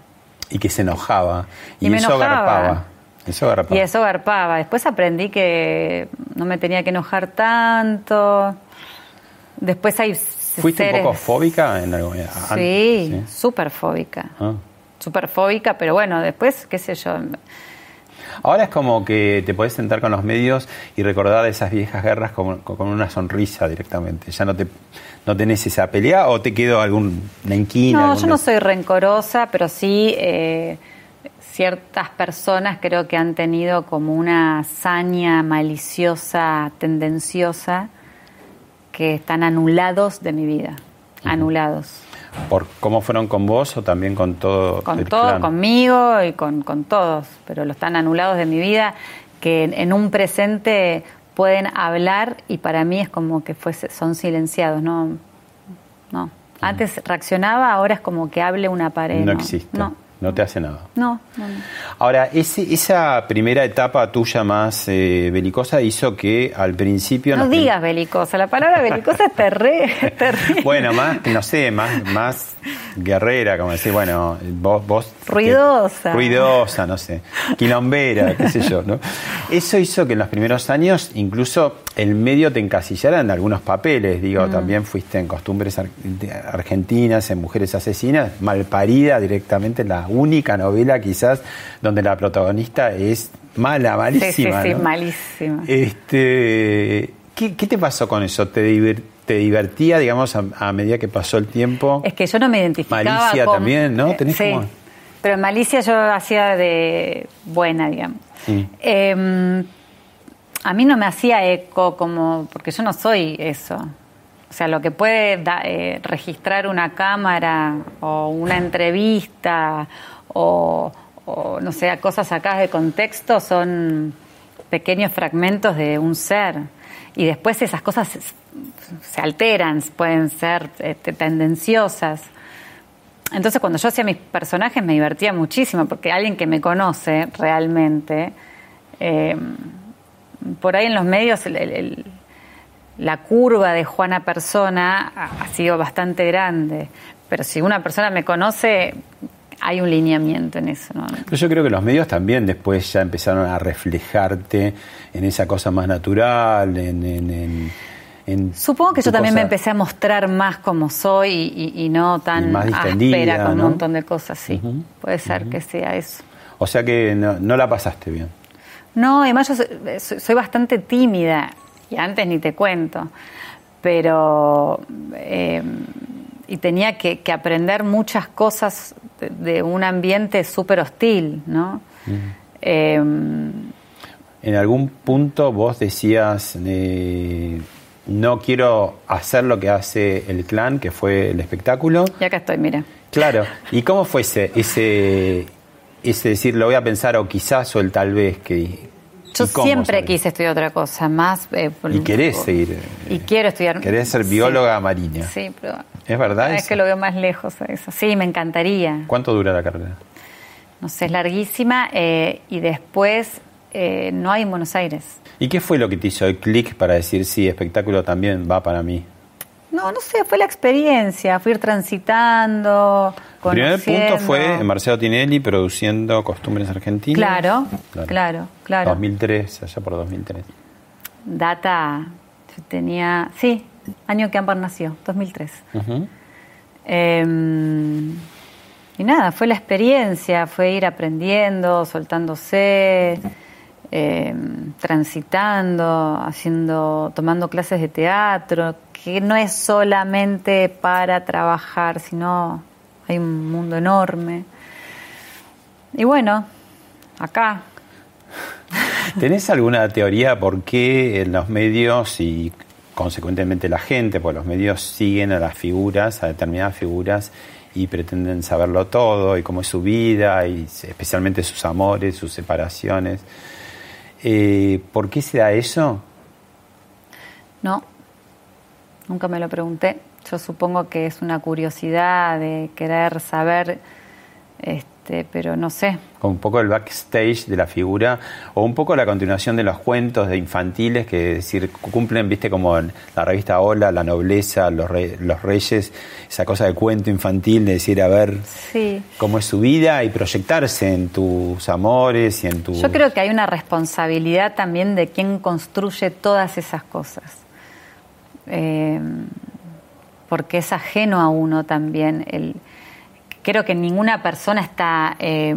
Y que se enojaba. Y, Y me eso enojaba. garpaba. Eso garpaba. Y eso garpaba. Después aprendí que no me tenía que enojar tanto. Después hay ¿Fuiste un poco fóbica en algo? Sí, súper fóbica. Ah. Súper fóbica, pero bueno, después, qué sé yo. Ahora es como que te podés sentar con los medios y recordar esas viejas guerras con, con una sonrisa directamente. Ya no te no tenés esa pelea o te quedó algún inquina. No, yo no soy rencorosa, pero sí, eh, ciertas personas creo que han tenido como una hazaña maliciosa, tendenciosa, que están anulados de mi vida, anulados. ¿Por cómo fueron con vos o también con todo Con el todo, clan? conmigo y con, con todos, pero los están anulados de mi vida, que en, en un presente pueden hablar y para mí es como que fuese, son silenciados, no, no. Antes reaccionaba, ahora es como que hable una pared. No existe. No, No te hace nada. no, no, no. Ahora, ese- esa primera etapa tuya más eh, belicosa hizo que al principio... No digas belicosa, la palabra belicosa es terre-. Bueno, más, no sé, más, más guerrera, como decir, bueno, vos... vos Ruidosa. ruidosa, no sé, quilombera, qué sé yo, ¿no? Eso hizo que en los primeros años incluso el medio te encasillara en algunos papeles, digo, Mm. también fuiste en Costumbres Ar- Argentinas, en Mujeres Asesinas, Malparida directamente, la única novela quizás donde la protagonista es mala, Sí, sí, malísima, sí, ¿no? malísima. Este, ¿qué, qué te pasó con eso? ¿Te, divertía, digamos, a, a medida que pasó el tiempo? Es que yo no me identificaba Malicia con- también, ¿no? Eh, Tenés sí, como- pero en Malicia yo hacía de buena, digamos. Sí. Eh, a mí no me hacía eco como, porque yo no soy eso. O sea, lo que puede da- eh, registrar una cámara o una entrevista o, o, no sé, cosas sacadas de contexto son pequeños fragmentos de un ser. Y después esas cosas se, se alteran, pueden ser este, tendenciosas. Entonces cuando yo hacía mis personajes me divertía muchísimo, porque alguien que me conoce realmente, eh, por ahí en los medios el- la curva de Juana Persona ha, sido bastante grande, pero si una persona me conoce, hay un lineamiento en eso. ¿no? Pero yo creo que los medios también después ya empezaron a reflejarte en esa cosa más natural, en... en- en- en Supongo que yo también me empecé a mostrar más como soy y, y- y no tan Y más áspera con ¿no? un montón de cosas, sí. Puede ser que sea eso. O sea que no, no la pasaste bien. No, además yo soy, soy- soy bastante tímida y antes ni te cuento, pero eh, y tenía que, que aprender muchas cosas de, de un ambiente súper hostil, ¿no? Eh, En algún punto vos decías, eh, no quiero hacer lo que hace el clan, que fue el espectáculo. y acá estoy, mira. Claro. ¿Y cómo fue ese, ese, ese decir, lo voy a pensar o quizás o el tal vez? que Yo cómo siempre quise estudiar otra cosa, más... eh, por- Y querés seguir. Y quiero estudiar... Querés ser sí. bióloga marina. Sí, pero... ¿Es verdad? Es eso? que lo veo más lejos a eso. Sí, me encantaría. ¿Cuánto dura la carrera? No sé, es larguísima eh, y después eh, no hay en Buenos Aires. ¿Y qué fue lo que te hizo el clic para decir, sí, espectáculo también va para mí? No, no sé, fue la experiencia, fui ir transitando, El primer punto fue Marcelo Tinelli produciendo Costumbres Argentinas. Claro, claro, claro. 2003, allá por 2003. Data, yo tenía, sí, año que Amber nació, 2003. Ujú. Eh, y nada, fue la experiencia, fue ir aprendiendo, soltándose, eh, transitando, haciendo, tomando clases de teatro, que no es solamente para trabajar, sino hay un mundo enorme. Y bueno, acá. ¿Tenés alguna teoría por qué en los medios y consecuentemente la gente, pues los medios siguen a las figuras, a determinadas figuras y pretenden saberlo todo y cómo es su vida y especialmente sus amores, sus separaciones? Eh, ¿Por qué se da eso? No, nunca me lo pregunté. Yo supongo que es una curiosidad de querer saber, este, pero no sé. Como un poco el backstage de la figura o un poco la continuación de los cuentos de infantiles que es decir, cumplen, viste, como en la revista Hola, la nobleza, los, re- los reyes, esa cosa de cuento infantil de decir, a ver Sí. cómo es su vida y proyectarse en tus amores y en tu... Yo creo que hay una responsabilidad también de quien construye todas esas cosas. Eh, porque es ajeno a uno también. El, creo que ninguna persona está eh,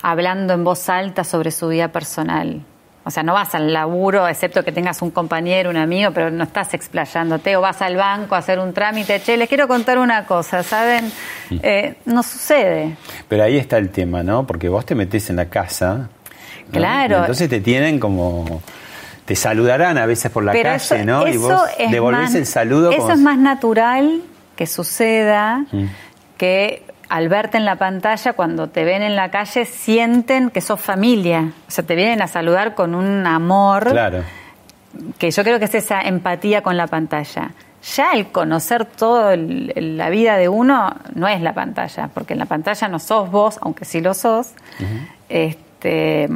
hablando en voz alta sobre su vida personal. O sea, no vas al laburo, excepto que tengas un compañero, un amigo, pero no estás explayándote. O vas al banco a hacer un trámite. Che, les quiero contar una cosa, ¿saben? Eh, no sucede. Pero ahí está el tema, ¿no? Porque vos te metés en la casa. ¿no? Claro. Y entonces te tienen como. Te saludarán a veces por la Pero calle, eso- ¿no? y vos devolvés más- el saludo Eso como es más natural que suceda Mm. que al verte en la pantalla, cuando te ven en la calle, sienten que sos familia. O sea, te vienen a saludar con un amor Claro. que yo creo que es esa empatía con la pantalla. Ya el conocer toda la vida de uno no es la pantalla, porque en la pantalla no sos vos, aunque sí lo sos. este,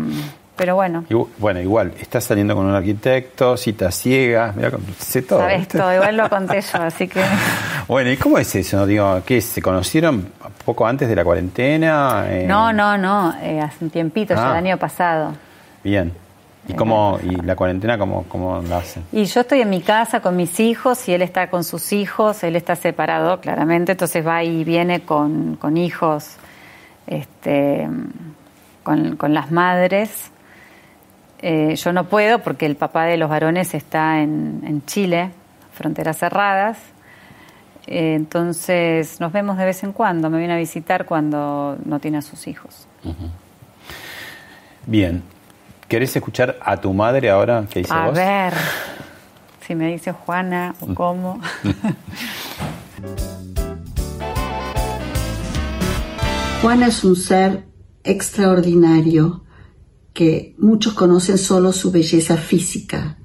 pero bueno, Igu- Bueno, igual, estás saliendo con un arquitecto, citas ciegas, mirá, sé todo. sabes todo, igual lo conté yo, así que... Bueno, ¿y cómo es eso? Digo, ¿qué? ¿Se conocieron poco antes de la cuarentena? Eh, No, no, no, eh, hace un tiempito, ya Ah. el año pasado. Bien. ¿Y cómo, y la cuarentena cómo, cómo la hacen? Y yo estoy en mi casa con mis hijos y él está con sus hijos, él está separado claramente, entonces va y viene con, con hijos, este, con, con las madres. Eh, yo no puedo porque el papá de los varones está en, en Chile, fronteras cerradas. Eh, entonces nos vemos de vez en cuando, me viene a visitar cuando no tiene a sus hijos. Bien. ¿Querés escuchar a tu madre ahora? ¿Qué dice A vos? ver, si me dice Juana o cómo. Juana es un ser extraordinario que muchos conocen solo su belleza física,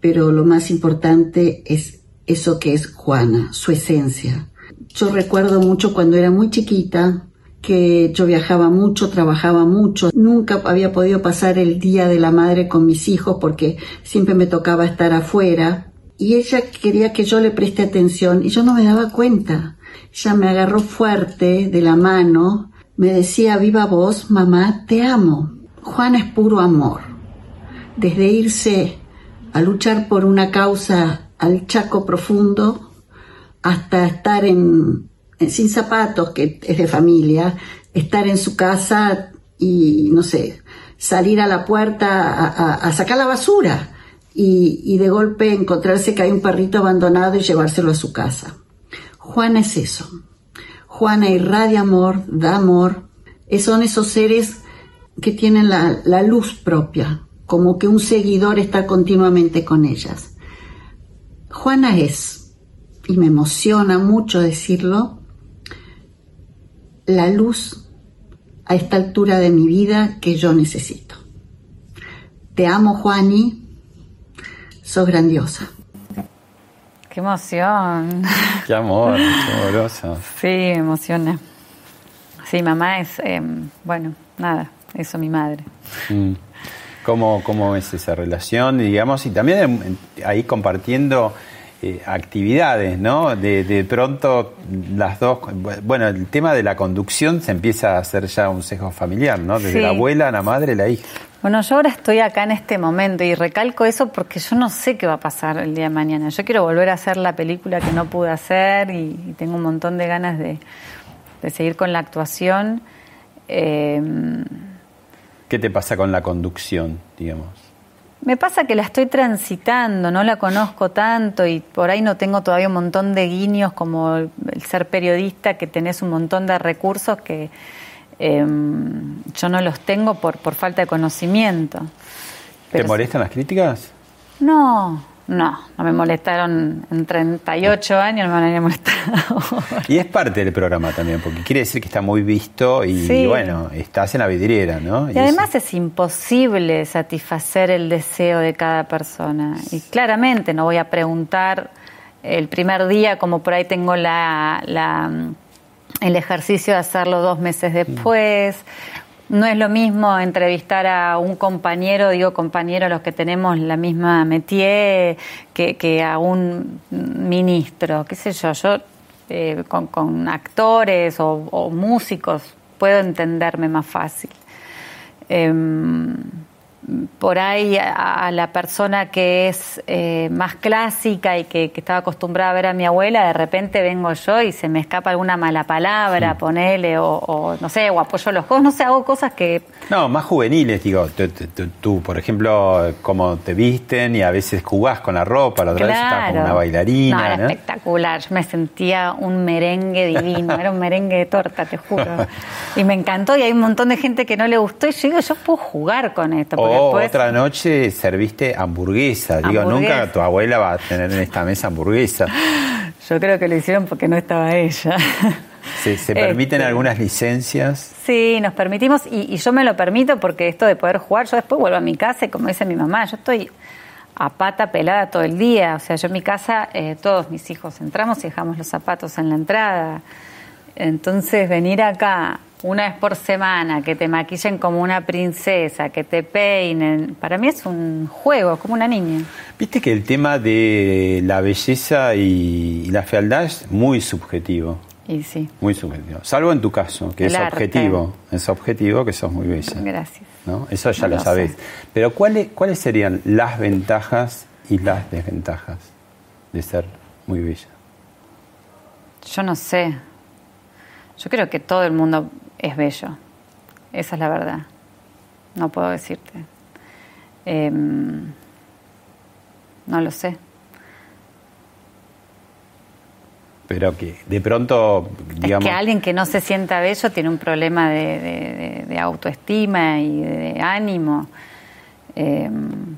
pero lo más importante es eso que es Juana, su esencia. Yo recuerdo mucho cuando era muy chiquita que yo viajaba mucho, trabajaba mucho, nunca había podido pasar el día de la madre con mis hijos porque siempre me tocaba estar afuera y ella quería que yo le preste atención y yo no me daba cuenta. Ella me agarró fuerte de la mano, me decía, viva vos, mamá, te amo. Juana es puro amor. Desde irse a luchar por una causa al Chaco profundo hasta estar en, sin zapatos, que es de familia, estar en su casa y, no sé, salir a la puerta a, sacar la basura y, de golpe encontrarse que hay un perrito abandonado y llevárselo a su casa. Juana es eso. Juana irradia amor, da amor. Son esos seres que tienen la, la luz propia, como que un seguidor está continuamente con ellas. Juana es, y me emociona mucho decirlo, la luz a esta altura de mi vida que yo necesito. Te amo, Juani, sos grandiosa. Qué emoción. Qué amor, qué amoroso. Sí, me emociona. Sí, mamá es, eh, bueno, nada, eso mi madre. Mm. ¿Cómo, ¿Cómo es esa relación, digamos? Y también ahí compartiendo eh, actividades, ¿no? De, de pronto las dos... Bueno, el tema de la conducción se empieza a hacer ya un sesgo familiar, ¿no? Desde Sí. la abuela, la madre, la hija. Bueno, yo ahora estoy acá en este momento y recalco eso porque yo no sé qué va a pasar el día de mañana. Yo quiero volver a hacer la película que no pude hacer y, y tengo un montón de ganas de, de seguir con la actuación. Eh, ¿Qué te pasa con la conducción, digamos? Me pasa que la estoy transitando, no la conozco tanto y por ahí no tengo todavía un montón de guiños como el, ser periodista, que tenés un montón de recursos que eh, yo no los tengo por, por falta de conocimiento. ¿Te molestan las críticas? No, no, no me molestaron en 38 años, no me molestar ahora. Y es parte del programa también, porque quiere decir que está muy visto y, Sí. bueno, estás en la vidriera, ¿no? Y además es imposible satisfacer el deseo de cada persona. Y claramente no voy a preguntar el primer día como por ahí tengo la, la, el ejercicio de hacerlo dos meses después. No es lo mismo entrevistar a un compañero, digo compañero, los que tenemos la misma métier, que, que a un ministro, qué sé yo, yo eh, con, actores o, o músicos puedo entenderme más fácil. Em, por ahí a, a la persona que es eh, más clásica y que, que estaba acostumbrada a ver a mi abuela, de repente vengo yo y se me escapa alguna mala palabra, ponele, o, o no sé, o apoyo los codos, no sé, hago cosas que No, más juveniles, digo, tú, tú- tú- tú, por ejemplo, cómo te visten y a veces jugás con la ropa, la otra vez estás como una bailarina, No, era ¿no? espectacular. Yo me sentía un merengue divino, era un merengue de torta, te juro. Y me encantó y hay un montón de gente que no le gustó y yo digo, yo puedo jugar con esto. Porque O después- otra noche serviste hamburguesa. Digo, nunca tu abuela va a tener en esta mesa hamburguesa. Yo creo que lo hicieron porque no estaba ella. ¿Se, se permiten Este. algunas licencias? Sí, nos permitimos y, y yo me lo permito porque esto de poder jugar, yo después vuelvo a mi casa y como dice mi mamá, yo estoy a pata pelada todo el día. O sea, yo en mi casa, eh, todos mis hijos entramos y dejamos los zapatos en la entrada. Entonces, venir acá una vez por semana, que te maquillen como una princesa, que te peinen, para mí es un juego, como una niña. Viste que el tema de la belleza y, la fealdad es muy subjetivo. Y sí, Muy subjetivo. Salvo en tu caso, que El es arte. objetivo. Es objetivo que sos muy bella. gracias. ¿no? Eso ya No lo lo sabés. Pero ¿cuáles, ¿cuáles serían las ventajas y las desventajas de ser muy bella? Yo no sé. Yo creo que todo el mundo es bello. Esa es la verdad. No puedo decirte. Em, no lo sé. Pero que de pronto, digamos... Es que alguien que no se sienta bello tiene un problema de, de- de- de autoestima y de ánimo. Em,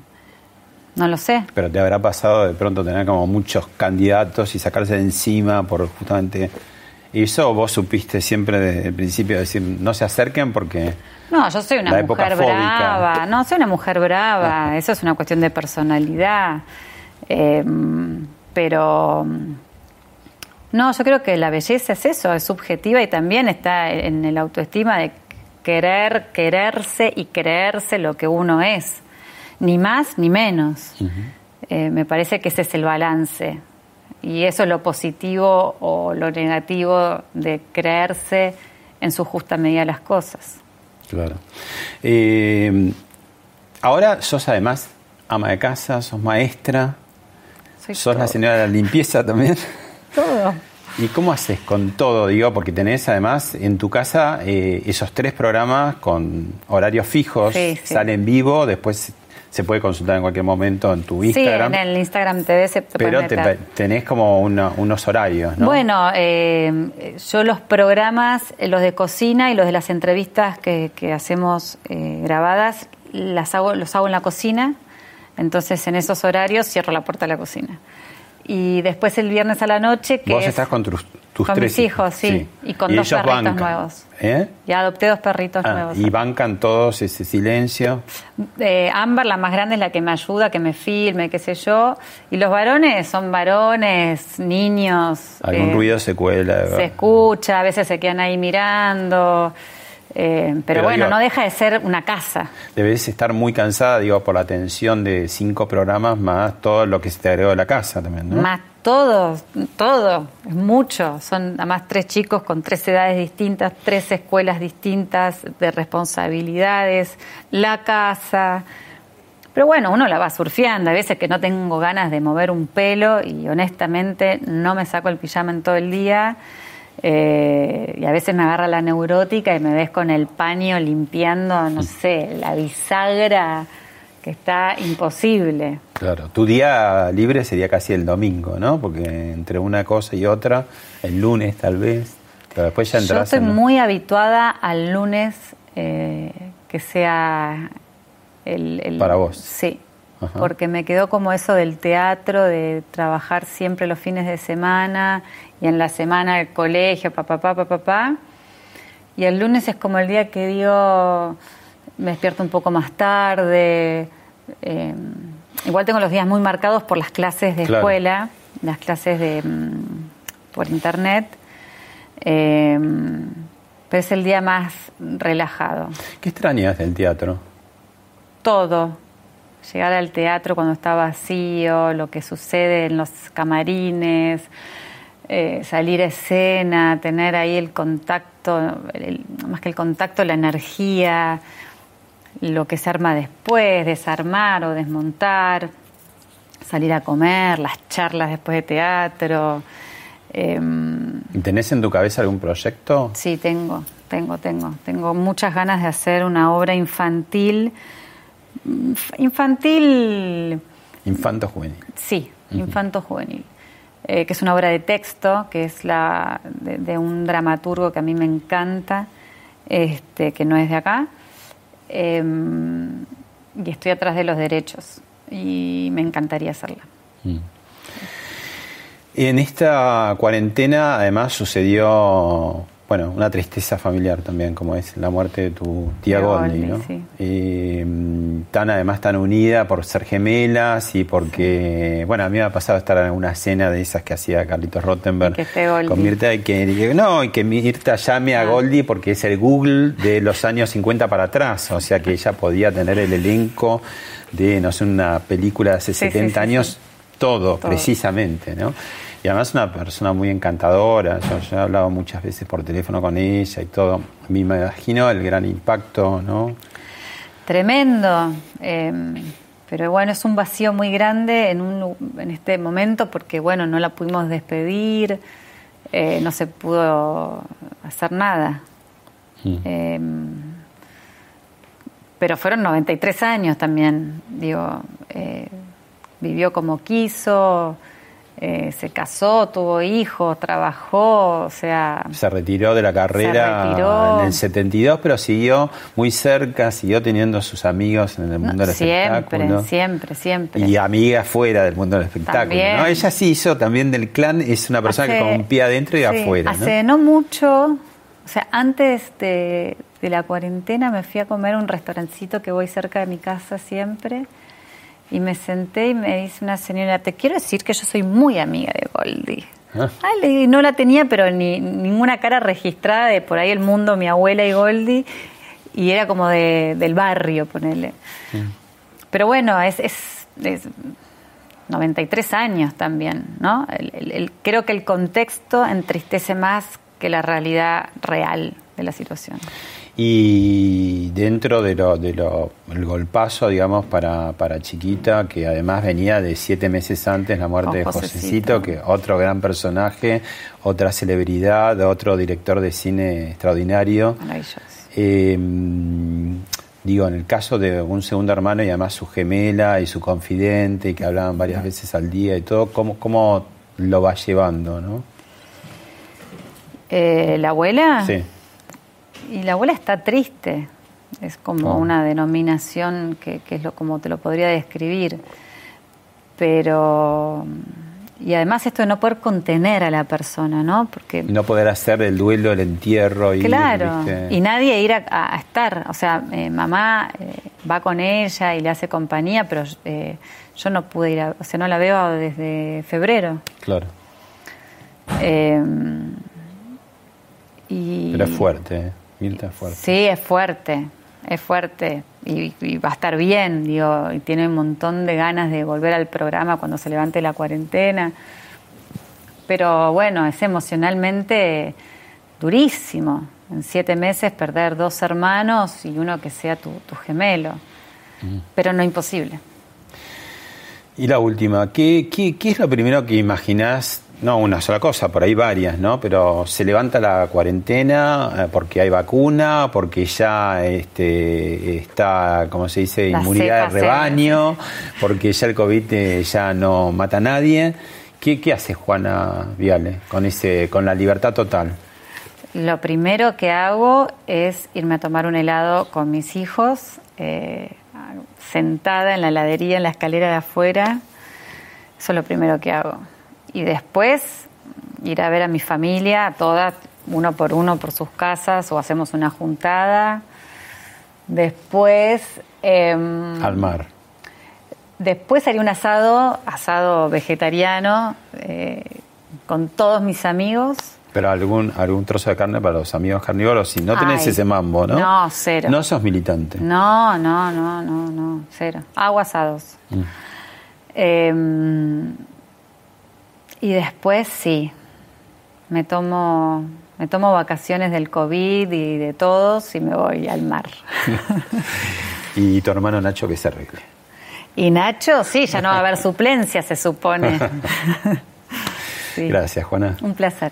no lo sé. Pero te habrá pasado de pronto tener como muchos candidatos y sacarse de encima por justamente eso. Vos supiste siempre desde el principio decir no se acerquen porque No, yo soy una mujer fóbica. brava. No, soy una mujer brava. Eso es una cuestión de personalidad. Eh, pero no, yo creo que la belleza es eso, es subjetiva y también está en el autoestima de querer, quererse y creerse lo que uno es. Ni más ni menos. Eh, me parece que ese es el balance. Y eso es lo positivo o lo negativo de creerse en su justa medida las cosas. Claro. Eh, ahora sos además ama de casa, sos maestra, Soy sos la señora de la limpieza también. Todo. ¿Y cómo haces con todo? Digo, porque tenés además en tu casa eh, esos tres programas con horarios fijos, Sí, sí. salen vivo, después se puede consultar en cualquier momento en tu Instagram. Sí, en el Instagram TV se pero puede te- tenés como una- unos horarios, ¿no? Bueno, eh, yo los programas, eh, los de cocina y los de las entrevistas que, que hacemos eh, grabadas, las hago, los hago en la cocina. Entonces, en esos horarios cierro la puerta de la cocina. Y después el viernes a la noche, que Vos es estás con tus, tus con tres mis hijos, sí, y con dos perritos bancan, nuevos. ¿eh? Ya adopté dos perritos Ah, nuevos. y bancan todos ese silencio. Eh, Ámbar, la más grande, es la que me ayuda, que me filme, qué sé yo. Y los varones son varones, niños. Algún eh, ruido se cuela. Se escucha, a veces se quedan ahí mirando. Eh, pero, Pero bueno, digo- no deja de ser una casa. Debes estar muy cansada, digo, por la tensión de cinco programas más todo lo que se te agregó de la casa también, ¿no? Más todo, todo, es mucho. Son además tres chicos con tres edades distintas, tres escuelas distintas de responsabilidades, la casa. Pero bueno, uno la va surfeando. A veces que no tengo ganas de mover un pelo y honestamente no me saco el pijama en todo el día. Eh, y a veces me agarra la neurótica y me ves con el paño limpiando, no sé, la bisagra que está imposible. Claro, tu día libre sería casi el domingo, ¿no? Porque entre una cosa y otra, el lunes tal vez, pero después ya Yo entras estoy en... muy habituada al lunes eh, que sea el, el- Para vos. Sí, Ajá. porque me quedó como eso del teatro, de trabajar siempre los fines de semana y en la semana el colegio, papá, papá, papá, papá. Y el lunes es como el día que digo, me despierto un poco más tarde. eh, igual tengo los días muy marcados por las clases de Claro. escuela, las clases de mm, por internet. eh, pero es el día más relajado. ¿Qué extrañas del teatro? Todo. Llegar al teatro cuando está vacío, lo que sucede en los camarines, eh, salir a escena, tener ahí el contacto, el- más que el contacto, la energía, lo que se arma después, desarmar o desmontar, salir a comer, las charlas después de teatro. em, ¿Tenés en tu cabeza algún proyecto? Sí, tengo, tengo, tengo. Tengo muchas ganas de hacer una obra infantil. Infantil, Infanto juvenil. sí, infanto juvenil. Eh, que es una obra de texto, que es la de, un dramaturgo que a mí me encanta, este, que no es de acá. Em, y estoy atrás de los derechos. Y me encantaría hacerla. En esta cuarentena además sucedió, bueno, una tristeza familiar también, como es la muerte de tu tía Goldie, ¿no? sí. Y, mm, tan además tan unida por ser gemelas y porque, bueno, a mí me ha pasado estar en una cena de esas que hacía Carlitos Rottenberg con Mirta y que, no, y que Mirta llame Ah. a Goldie porque es el Google de los años 50 para atrás, o sea que ella podía tener el elenco de, no sé, una película de hace Sí, sí, 70 sí, años, todo, Todo. precisamente, ¿no? Y además una persona muy encantadora, yo, yo he hablado muchas veces por teléfono con ella y todo. A mí me imagino el gran impacto, ¿no? Tremendo. eh, pero bueno, es un vacío muy grande en, un, en este momento porque, bueno, no la pudimos despedir, eh, no se pudo hacer nada. Eh, pero fueron 93 años también, digo, eh, vivió como quiso, eh, se casó, tuvo hijos, trabajó, o sea... Se retiró de la carrera en el 72, pero siguió muy cerca, siguió teniendo sus amigos en el mundo del siempre, espectáculo. siempre, siempre. Y amigas fuera del mundo del espectáculo, También. ¿no? Ella sí hizo también del clan, es una persona que Hace- pie adentro y sí, afuera, ¿no? Hace ¿no? mucho, o sea, antes de, de la cuarentena me fui a comer a un restaurancito que voy cerca de mi casa siempre y me senté y me dice una señora, te quiero decir que yo soy muy amiga de Goldie. Ah. Le digo, no la tenía, pero ni ninguna cara registrada de por ahí el mundo, mi abuela y Goldie, y era como de, del barrio, ponele. Pero bueno, es, es, es 93 años también, ¿no? El- el- el- creo que el contexto entristece más que la realidad real de la situación. Y dentro de lo, de lo el golpazo, digamos, para, para Chiquita, que además venía de siete meses antes la muerte de Josecito. Josecito, que otro gran personaje, otra celebridad, otro director de cine extraordinario. Eh, digo, en el caso de un segundo hermano y además su gemela y su confidente, y que hablaban varias veces al día y todo, ¿cómo, cómo lo va llevando, no? Eh, ¿La abuela? Sí. Y la abuela está triste. Es como Oh. una denominación que, que es lo como te lo podría describir. Pero. Y además esto de no poder contener a la persona, ¿no? Porque no poder hacer el duelo, el entierro. Y, Claro, ¿viste? y nadie ir a, estar. O sea, eh, mamá eh, va con ella y le hace compañía, pero eh, yo no pude ir, a, o sea, no la veo desde febrero. Claro, Eh, y, pero es fuerte, ¿eh? Mirta es fuerte. Sí, es fuerte, es fuerte y, y va a estar bien, digo, y tiene un montón de ganas de volver al programa cuando se levante la cuarentena. Pero bueno, es emocionalmente durísimo. En siete meses perder dos hermanos y uno que sea tu, tu gemelo. Pero no imposible. Y la última, ¿qué, qué, qué es lo primero que imaginás? No una sola cosa, por ahí varias, ¿no? Pero se levanta la cuarentena eh, porque hay vacuna, porque ya este, está, como se dice, La inmunidad de rebaño, porque ya el COVID eh, ya no mata a nadie. ¿Qué, qué hace Juana Viale con, ese, con la libertad total? Lo primero que hago es irme a tomar un helado con mis hijos, eh, sentada en la heladería, en la escalera de afuera. Eso es lo primero que hago. Y después ir a ver a mi familia, a todas, uno por uno por sus casas, o hacemos una juntada. Después... em, Al mar. Después haría un asado, asado vegetariano, eh, con todos mis amigos. Pero algún, algún trozo de carne para los amigos carnívoros, si no tenés Ay, ese mambo, ¿no? no, cero. No sos militante. No, no, no, no, no, cero. Hago asados. Mm. Eh, y después sí, me tomo, me tomo vacaciones del COVID y de todos y me voy al mar. Y tu hermano Nacho que se arregle. Y Nacho, sí, ya no va a haber suplencia, se supone. Sí. Gracias, Juana. Un placer.